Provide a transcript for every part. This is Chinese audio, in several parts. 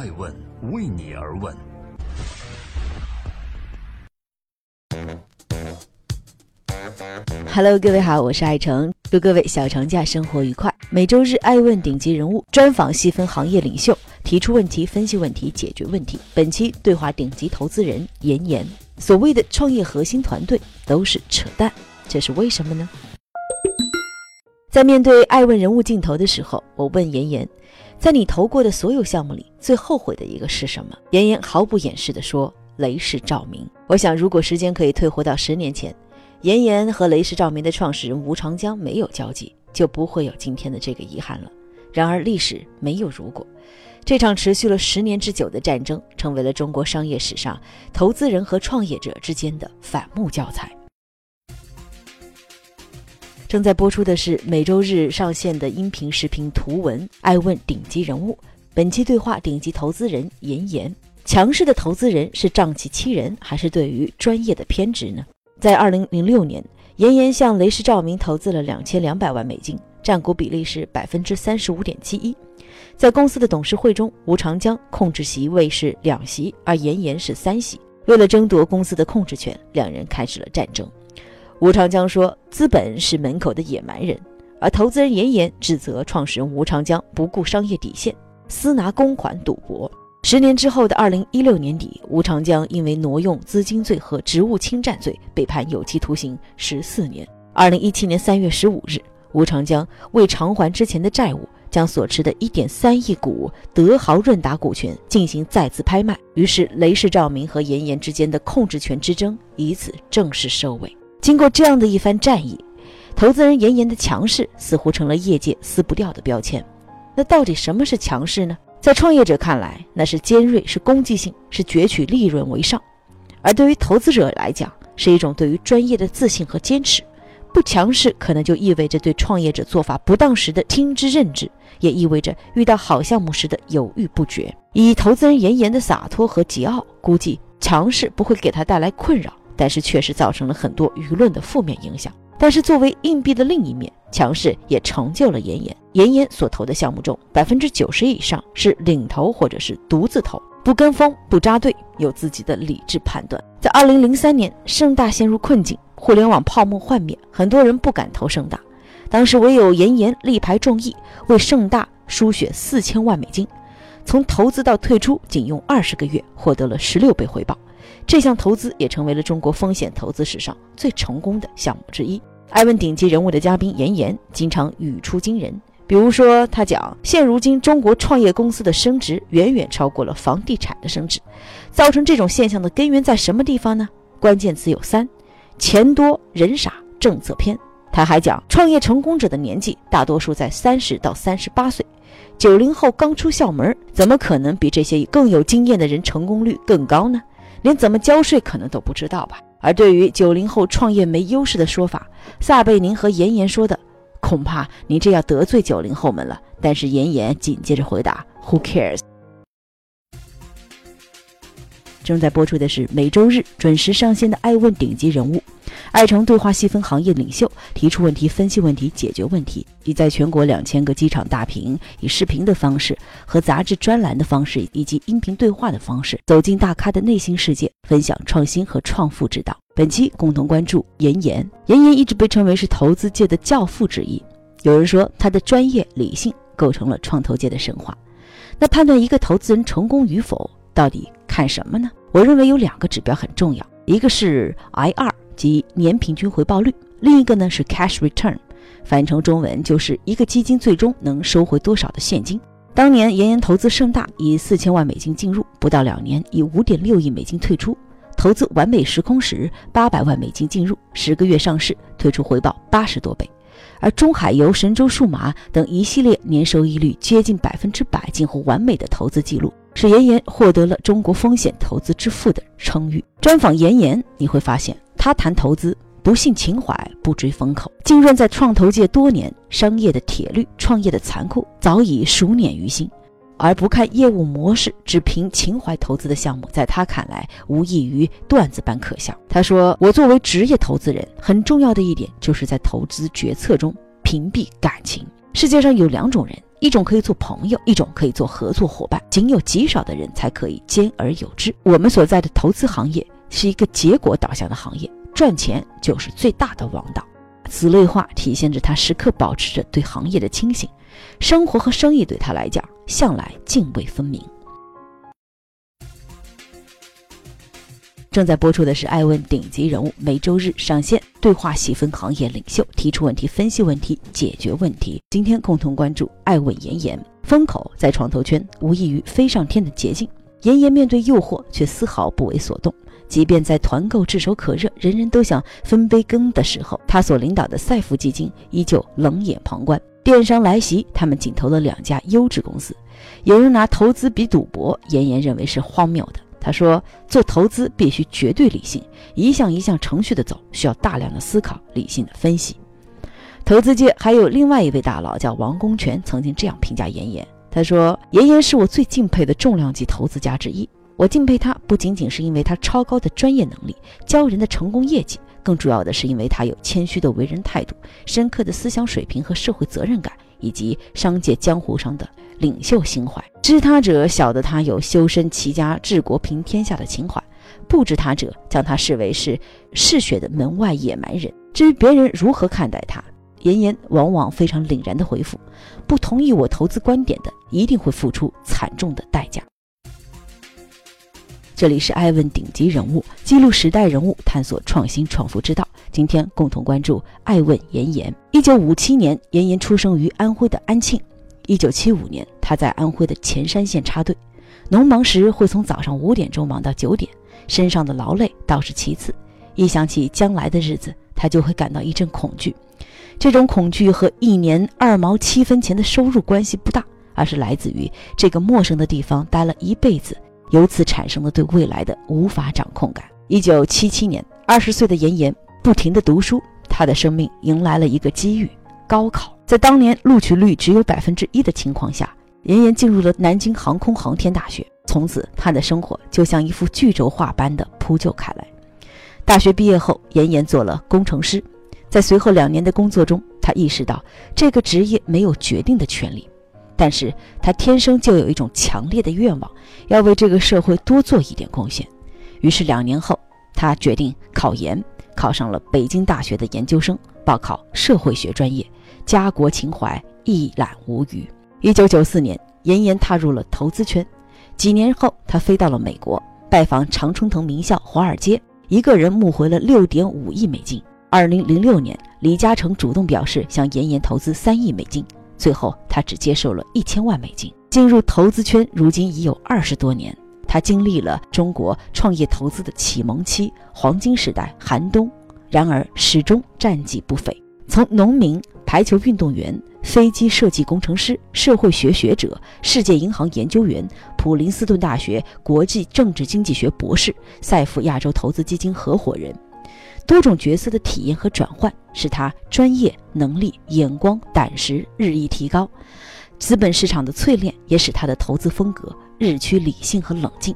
爱问为你而问。Hello，各位好，我是爱成，祝各位小长假生活愉快。每周日爱问顶级人物专访细分行业领袖，提出问题，分析问题，解决问题。本期对话顶级投资人严岩。所谓的创业核心团队都是扯淡，这是为什么呢？在面对爱问人物镜头的时候，我问严岩，在你投过的所有项目里，最后悔的一个是什么？严岩毫不掩饰地说：“雷士照明。”我想，如果时间可以退回到十年前。严岩和雷士照明的创始人吴长江没有交集，就不会有今天的这个遗憾了。然而历史没有如果，这场持续了十年之久的战争，成为了中国商业史上投资人和创业者之间的反目教材。正在播出的是每周日上线的音频、视频、图文爱问顶级人物，本期对话顶级投资人严岩。强势的投资人是仗气欺人，还是对于专业的偏执呢？在二零零六年，严岩向雷士照明投资了两千两百万美金，占股比例是百分之三十五点七一。在公司的董事会中，吴长江控制席位是两席，而严岩是三席。为了争夺公司的控制权，两人开始了战争。吴长江说：“资本是门口的野蛮人。”而投资人严严指责创始人吴长江不顾商业底线，私拿公款赌博。十年之后的二零一六年底，吴长江因为挪用资金罪和职务侵占罪被判有期徒刑十四年。二零一七年三月十五日，吴长江为偿还之前的债务，将所持的一点三亿股德豪润达股权进行再次拍卖，于是雷士照明和严严之间的控制权之争以此正式收尾。经过这样的一番战役，投资人严岩的强势似乎成了业界撕不掉的标签。那到底什么是强势呢？在创业者看来，那是尖锐，是攻击性，是攫取利润为上；而对于投资者来讲，是一种对于专业的自信和坚持。不强势，可能就意味着对创业者做法不当时的听之任之，也意味着遇到好项目时的犹豫不决。以投资人严严的洒脱和桀骜，估计强势不会给他带来困扰，但是确实造成了很多舆论的负面影响。但是作为硬币的另一面，强势也成就了严严。严严所投的项目中，百分之九十以上是领投或者是独自投，不跟风，不扎堆，有自己的理智判断。在二零零三年，盛大陷入困境，互联网泡沫幻灭，很多人不敢投盛大。当时唯有严严力排众议，为盛大输血四千万美金，从投资到退出仅用二十个月，获得了十六倍回报。这项投资也成为了中国风险投资史上最成功的项目之一。艾问顶级人物的嘉宾严严经常语出惊人，比如说他讲，现如今中国创业公司的升值远远超过了房地产的升值，造成这种现象的根源在什么地方呢？关键词有三：钱多、人傻、政策偏。他还讲，创业成功者的年纪大多数在三十到三十八岁，九零后刚出校门，怎么可能比这些更有经验的人成功率更高呢？连怎么交税可能都不知道吧？而对于九零后创业没优势的说法，撒贝宁和严严说的，恐怕您这要得罪九零后们了。但是严严紧接着回答：“Who cares？” 正在播出的是每周日准时上线的《爱问顶级人物》。爱成对话细分行业领袖，提出问题，分析问题，解决问题，已在全国两千个机场大屏，以视频的方式和杂志专栏的方式，以及音频对话的方式，走进大咖的内心世界，分享创新和创富之道。本期共同关注严岩。严岩一直被称为是投资界的教父之一，有人说他的专业理性构成了创投界的神话。那判断一个投资人成功与否，到底看什么呢？我认为有两个指标很重要，一个是 IR。及年平均回报率，另一个呢是 cash return，翻译成中文就是一个基金最终能收回多少的现金。当年严严投资盛大，以四千万美金进入，不到两年以五点六亿美金退出；投资完美时空时，八百万美金进入，十个月上市，退出回报八十多倍。而中海油、神州数码等一系列年收益率接近百分之百、近乎完美的投资记录，使严严获得了中国风险投资之父的称誉。专访严严，你会发现。他谈投资，不信情怀，不追风口。浸润在创投界多年，商业的铁律、创业的残酷早已熟稔于心。而不看业务模式，只凭情怀投资的项目，在他看来无异于段子般可笑。他说：“我作为职业投资人，很重要的一点就是在投资决策中屏蔽感情。世界上有两种人，一种可以做朋友，一种可以做合作伙伴，仅有极少的人才可以兼而有之。我们所在的投资行业是一个结果导向的行业，赚钱就是最大的王道。此类话体现着他时刻保持着对行业的清醒，生活和生意对他来讲向来泾渭分明。正在播出的是《爱问顶级人物》，每周日上线对话，细分行业领袖，提出问题，分析问题，解决问题。今天共同关注《爱问妍妍》，风口在创投圈无异于飞上天的捷径。妍妍面对诱惑却丝毫不为所动，即便在团购炙手可热、人人都想分杯羹的时候，他所领导的赛富基金依旧冷眼旁观。电商来袭，他们仅投了两家优质公司。有人拿投资比赌博，妍妍认为是荒谬的。他说：“做投资必须绝对理性，一项一项程序的走，需要大量的思考、理性的分析。”投资界还有另外一位大佬叫王功权，曾经这样评价妍妍：“他说，妍妍是我最敬佩的重量级投资家之一。我敬佩他，不仅仅是因为他超高的专业能力、教人的成功业绩，更主要的是因为他有谦虚的为人态度、深刻的思想水平和社会责任感，以及商界江湖上的。”领袖心怀，知他者晓得他有修身齐家治国平天下的情怀，不知他者将他视为是嗜血的门外野蛮人。至于别人如何看待他，妍妍往往非常凛然的回复：不同意我投资观点的，一定会付出惨重的代价。这里是艾问顶级人物，记录时代人物，探索创新创富之道。今天共同关注艾问妍妍。一九五七年，妍妍出生于安徽的安庆。一九七五年，他在安徽的潜山县插队，农忙时会从早上五点钟忙到九点，身上的劳累倒是其次，一想起将来的日子，他就会感到一阵恐惧。这种恐惧和一年二毛七分钱的收入关系不大，而是来自于这个陌生的地方待了一辈子，由此产生了对未来的无法掌控感。一九七七年，二十岁的严严不停地读书，他的生命迎来了一个机遇——高考。在当年录取率只有百分之一的情况下，妍妍进入了南京航空航天大学。从此，她的生活就像一幅巨轴画般的铺就开来。大学毕业后，妍妍做了工程师。在随后两年的工作中，她意识到这个职业没有决定的权利，但是他天生就有一种强烈的愿望，要为这个社会多做一点贡献。于是，两年后，他决定考研，考上了北京大学的研究生，报考社会学专业。家国情怀一览无余。一九九四年，严严踏入了投资圈。几年后，他飞到了美国，拜访常春藤名校华尔街，一个人募回了六点五亿美金。二零零六年，李嘉诚主动表示向严严投资三亿美金，最后他只接受了一千万美金。进入投资圈如今已有二十多年，他经历了中国创业投资的启蒙期、黄金时代、寒冬，然而始终战绩不菲。从农民。排球运动员、飞机设计工程师、社会学学者、世界银行研究员、普林斯顿大学国际政治经济学博士、赛富亚洲投资基金合伙人，多种角色的体验和转换，使他专业能力、眼光、胆识日益提高。资本市场的淬炼也使他的投资风格日趋理性和冷静。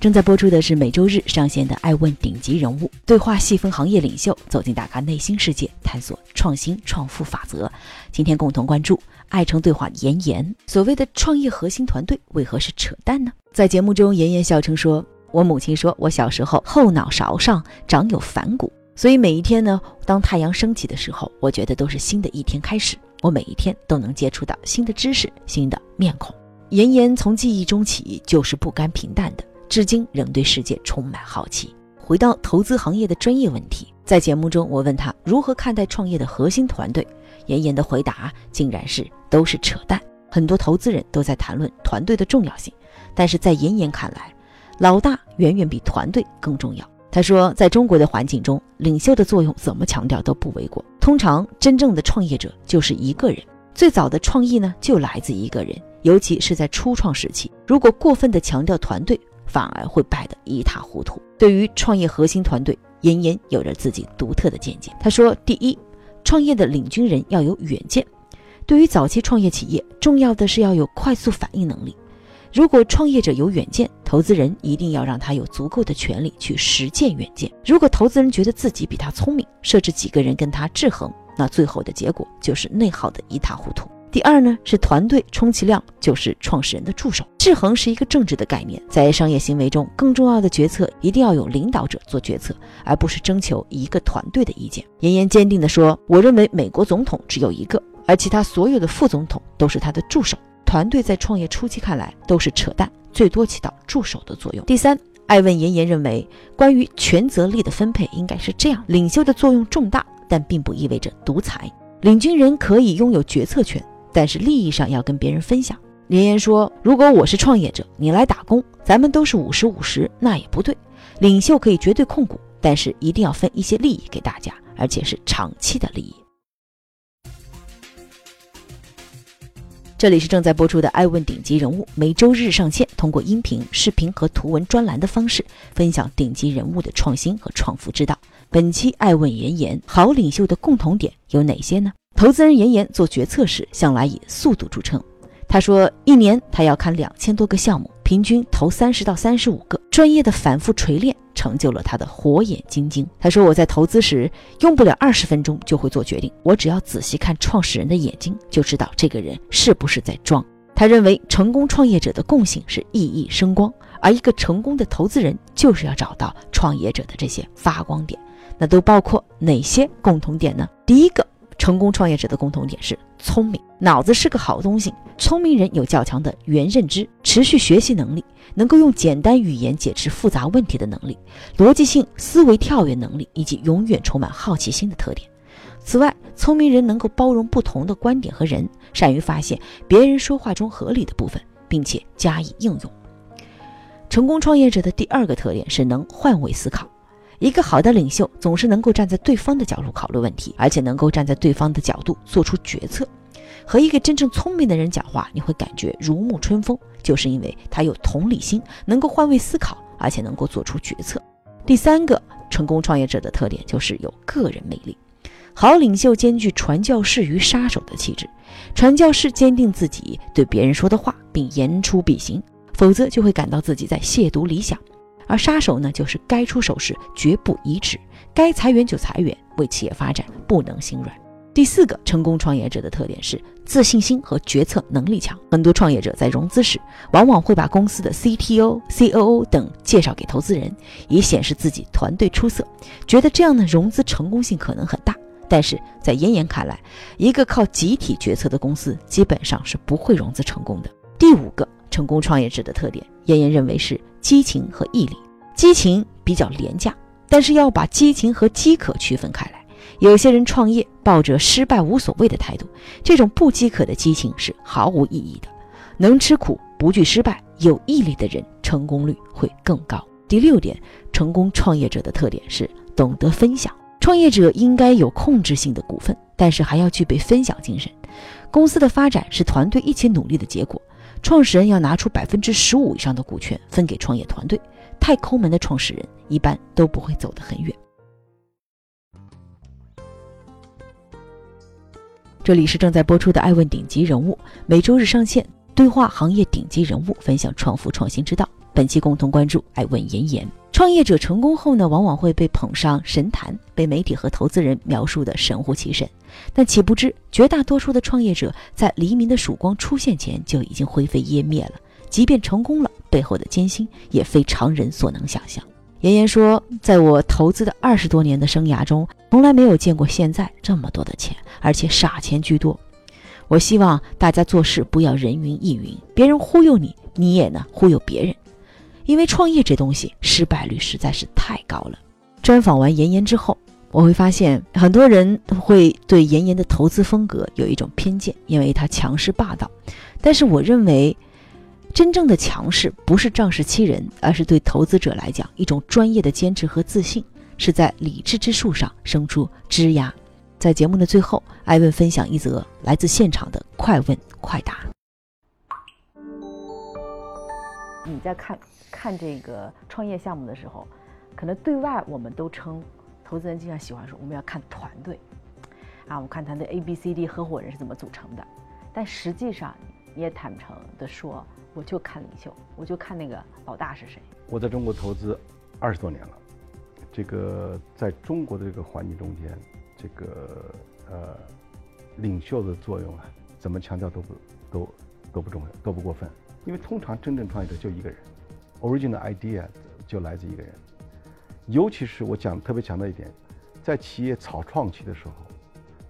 正在播出的是每周日上线的《爱问顶级人物》对话，细分行业领袖，走进大咖内心世界，探索创新创富法则。今天共同关注爱成对话妍妍。所谓的创业核心团队，为何是扯淡呢？在节目中，妍妍笑称说：“我母亲说我小时候后脑勺上长有反骨，所以每一天呢，当太阳升起的时候，我觉得都是新的一天开始。我每一天都能接触到新的知识、新的面孔。”妍妍从记忆中起就是不甘平淡的。至今仍对世界充满好奇。回到投资行业的专业问题，在节目中我问他如何看待创业的核心团队，妍妍的回答竟然是都是扯淡。很多投资人都在谈论团队的重要性，但是在妍妍看来，老大远远比团队更重要。他说，在中国的环境中，领袖的作用怎么强调都不为过。通常真正的创业者就是一个人，最早的创意呢就来自一个人，尤其是在初创时期，如果过分的强调团队。反而会败得一塌糊涂。对于创业核心团队，妍妍有着自己独特的见解。他说：“第一，创业的领军人要有远见。对于早期创业企业，重要的是要有快速反应能力。如果创业者有远见，投资人一定要让他有足够的权利去实践远见。如果投资人觉得自己比他聪明，设置几个人跟他制衡，那最后的结果就是内耗的一塌糊涂。第二呢，是团队充其量就是创始人的助手。制衡是一个政治的概念，在商业行为中，更重要的决策一定要有领导者做决策，而不是征求一个团队的意见。严严坚定地说：“我认为美国总统只有一个，而其他所有的副总统都是他的助手。团队在创业初期看来都是扯淡，最多起到助手的作用。”第三，艾问严严认为，关于权责力的分配应该是这样：领袖的作用重大，但并不意味着独裁。领军人可以拥有决策权。但是利益上要跟别人分享。连言说：“如果我是创业者，你来打工，咱们都是五十五十，那也不对。领袖可以绝对控股，但是一定要分一些利益给大家，而且是长期的利益。”这里是正在播出的《爱问顶级人物》，每周日上线，通过音频、视频和图文专栏的方式，分享顶级人物的创新和创富之道。本期《爱问妍妍》，好领袖的共同点有哪些呢？投资人妍妍做决策时，向来以速度著称。他说，一年他要看两千多个项目，平均投三十到三十五个。专业的反复锤炼，成就了他的火眼金睛。他说，我在投资时用不了二十分钟就会做决定，我只要仔细看创始人的眼睛，就知道这个人是不是在装。他认为，成功创业者的共性是熠熠生光，而一个成功的投资人就是要找到创业者的这些发光点。那都包括哪些共同点呢？第一个。成功创业者的共同点是聪明，脑子是个好东西。聪明人有较强的原认知、持续学习能力，能够用简单语言解释复杂问题的能力，逻辑性思维跳跃能力，以及永远充满好奇心的特点。此外，聪明人能够包容不同的观点和人，善于发现别人说话中合理的部分，并且加以应用。成功创业者的第二个特点是能换位思考。一个好的领袖总是能够站在对方的角度考虑问题，而且能够站在对方的角度做出决策。和一个真正聪明的人讲话，你会感觉如沐春风，就是因为他有同理心，能够换位思考，而且能够做出决策。第三个成功创业者的特点就是有个人魅力。好领袖兼具传教士与杀手的气质。传教士坚定自己对别人说的话，并言出必行，否则就会感到自己在亵渎理想。而杀手呢，就是该出手时绝不移植，该裁员就裁员，为企业发展不能心软。第四个成功创业者的特点是自信心和决策能力强。很多创业者在融资时，往往会把公司的 CTO、COO 等介绍给投资人，以显示自己团队出色，觉得这样的融资成功性可能很大。但是在严严看来，一个靠集体决策的公司基本上是不会融资成功的。第五个成功创业者的特点，严严认为是。激情和毅力，激情比较廉价，但是要把激情和饥渴区分开来。有些人创业抱着失败无所谓的态度，这种不饥渴的激情是毫无意义的。能吃苦不惧失败，有毅力的人成功率会更高。第六点，成功创业者的特点是懂得分享。创业者应该有控制性的股份，但是还要具备分享精神。公司的发展是团队一起努力的结果。创始人要拿出百分之十五以上的股权分给创业团队，太抠门的创始人一般都不会走得很远。这里是正在播出的《爱问顶级人物》，每周日上线，对话行业顶级人物，分享创富创新之道。本期共同关注爱问妍妍。创业者成功后呢，往往会被捧上神坛，被媒体和投资人描述的神乎其神。但岂不知，绝大多数的创业者在黎明的曙光出现前就已经灰飞烟灭了。即便成功了，背后的艰辛也非常人所能想象。妍妍说，在我投资的二十多年的生涯中，从来没有见过现在这么多的钱，而且傻钱居多。我希望大家做事不要人云亦云，别人忽悠你，你也呢忽悠别人。因为创业这东西失败率实在是太高了。专访完严严之后，我会发现很多人会对严严的投资风格有一种偏见，因为他强势霸道。但是我认为，真正的强势不是仗势欺人，而是对投资者来讲一种专业的坚持和自信，是在理智之树上生出枝芽。在节目的最后，艾问分享一则来自现场的快问快答。你在看？看这个创业项目的时候，可能对外我们都称，投资人经常喜欢说我们要看团队，啊，我们看团队 A、B、C、D 合伙人是怎么组成的，但实际上你也坦诚的说，我就看领袖，我就看那个老大是谁。我在中国投资二十多年了，这个在中国的这个环境中间，这个呃领袖的作用啊，怎么强调都不都都不重要，都不过分。因为通常真正创业者就一个人，original idea 就来自一个人。尤其是我讲特别强调一点，在企业草创期的时候，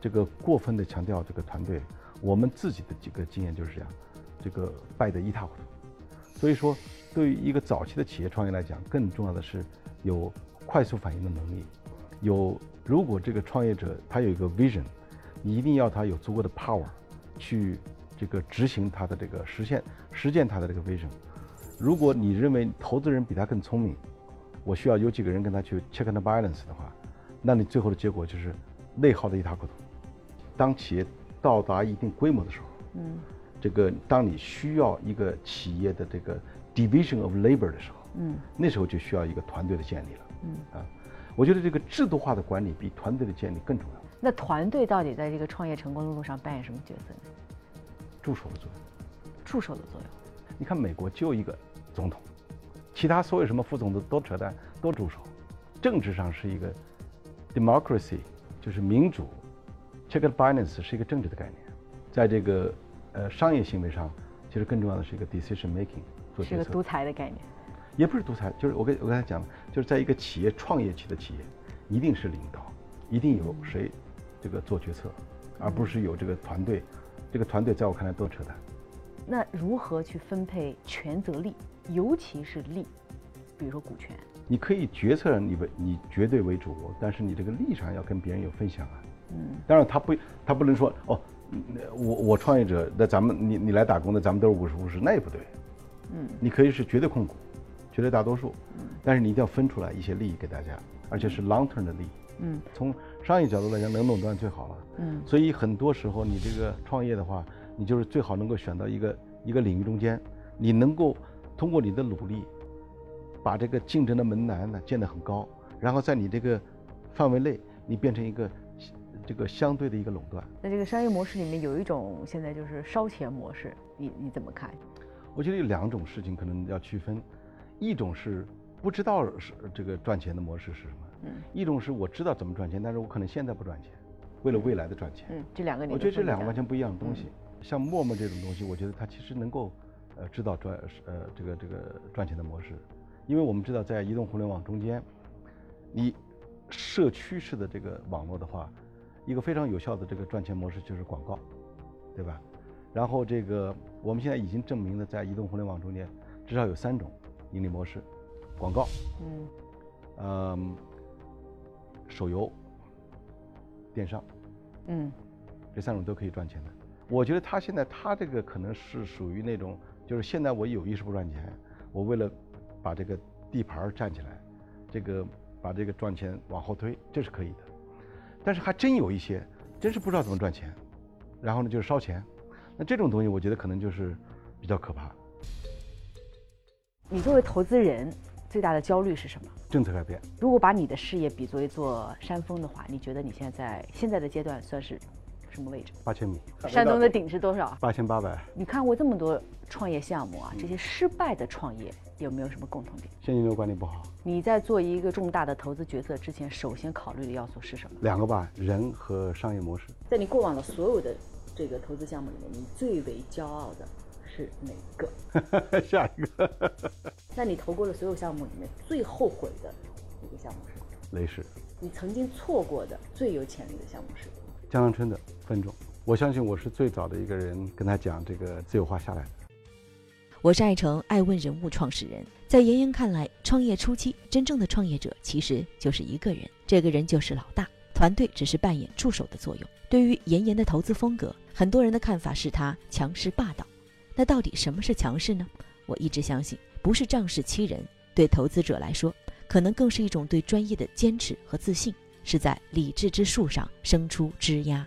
这个过分的强调这个团队，我们自己的几个经验就是这样，这个败得一塌糊涂。所以说，对于一个早期的企业创业来讲，更重要的是有快速反应的能力。有，如果这个创业者他有一个 vision，你一定要他有足够的 power，去这个执行他的这个实现实践他的这个 vision。如果你认为投资人比他更聪明，我需要有几个人跟他去 check and balance 的话，那你最后的结果就是内耗的一塌糊涂。当企业到达一定规模的时候，嗯。这个，当你需要一个企业的这个 division of labor 的时候，嗯，那时候就需要一个团队的建立了，嗯啊，我觉得这个制度化的管理比团队的建立更重要。那团队到底在这个创业成功的路上扮演什么角色呢？助手的作用。助手的作用。你看美国就一个总统，其他所有什么副总都都扯淡，都助手。政治上是一个 democracy，就是民主，check and balance 是一个政治的概念，在这个。呃，商业行为上，其实更重要的是一个 decision making，做决策。是个独裁的概念。也不是独裁，就是我跟我刚才讲的，就是在一个企业创业期的企业，一定是领导，一定有谁这个做决策，而不是有这个团队。这个团队在我看来都扯淡。那如何去分配权责利，尤其是利，比如说股权？你可以决策你为你绝对为主，但是你这个利上要跟别人有分享啊。嗯。当然他不他不能说哦。我我创业者，那咱们你你来打工的，咱们都是五十五十，那也不对。嗯，你可以是绝对控股，绝对大多数，但是你一定要分出来一些利益给大家，而且是 long term 的利益。嗯，从商业角度来讲，能垄断最好了。嗯，所以很多时候你这个创业的话，你就是最好能够选到一个一个领域中间，你能够通过你的努力，把这个竞争的门槛呢建得很高，然后在你这个范围内，你变成一个。这个相对的一个垄断，那这个商业模式里面有一种现在就是烧钱模式，你你怎么看？我觉得有两种事情可能要区分，一种是不知道是这个赚钱的模式是什么，嗯，一种是我知道怎么赚钱，但是我可能现在不赚钱，为了未来的赚钱，嗯，这两个我觉得这两个完全不一样的东西。像陌陌这种东西，我觉得它其实能够，呃，知道赚呃这个这个赚钱的模式，因为我们知道在移动互联网中间，你社区式的这个网络的话。一个非常有效的这个赚钱模式就是广告，对吧？然后这个我们现在已经证明了，在移动互联网中间，至少有三种盈利模式：广告，嗯，嗯，手游，电商，嗯，这三种都可以赚钱的。我觉得他现在他这个可能是属于那种，就是现在我有意识不赚钱，我为了把这个地盘站起来，这个把这个赚钱往后推，这是可以的。但是还真有一些，真是不知道怎么赚钱，然后呢就是烧钱，那这种东西我觉得可能就是比较可怕。你作为投资人，最大的焦虑是什么？政策改变。如果把你的事业比作一座山峰的话，你觉得你现在在现在的阶段算是什么位置？八千米。山东的顶是多少？八千八百。你看过这么多创业项目啊，这些失败的创业。有没有什么共同点？现金流管理不好。你在做一个重大的投资决策之前，首先考虑的要素是什么？两个吧，人和商业模式。在你过往的所有的这个投资项目里面，你最为骄傲的是哪个？下一个。那你投过的所有项目里面，最后悔的一个项目是？雷士。你曾经错过的最有潜力的项目是？江南春的分钟。我相信我是最早的一个人跟他讲这个自由化下来的。我是爱成爱问人物创始人，在妍妍看来，创业初期真正的创业者其实就是一个人，这个人就是老大，团队只是扮演助手的作用。对于妍妍的投资风格，很多人的看法是他强势霸道。那到底什么是强势呢？我一直相信，不是仗势欺人，对投资者来说，可能更是一种对专业的坚持和自信，是在理智之树上生出枝桠。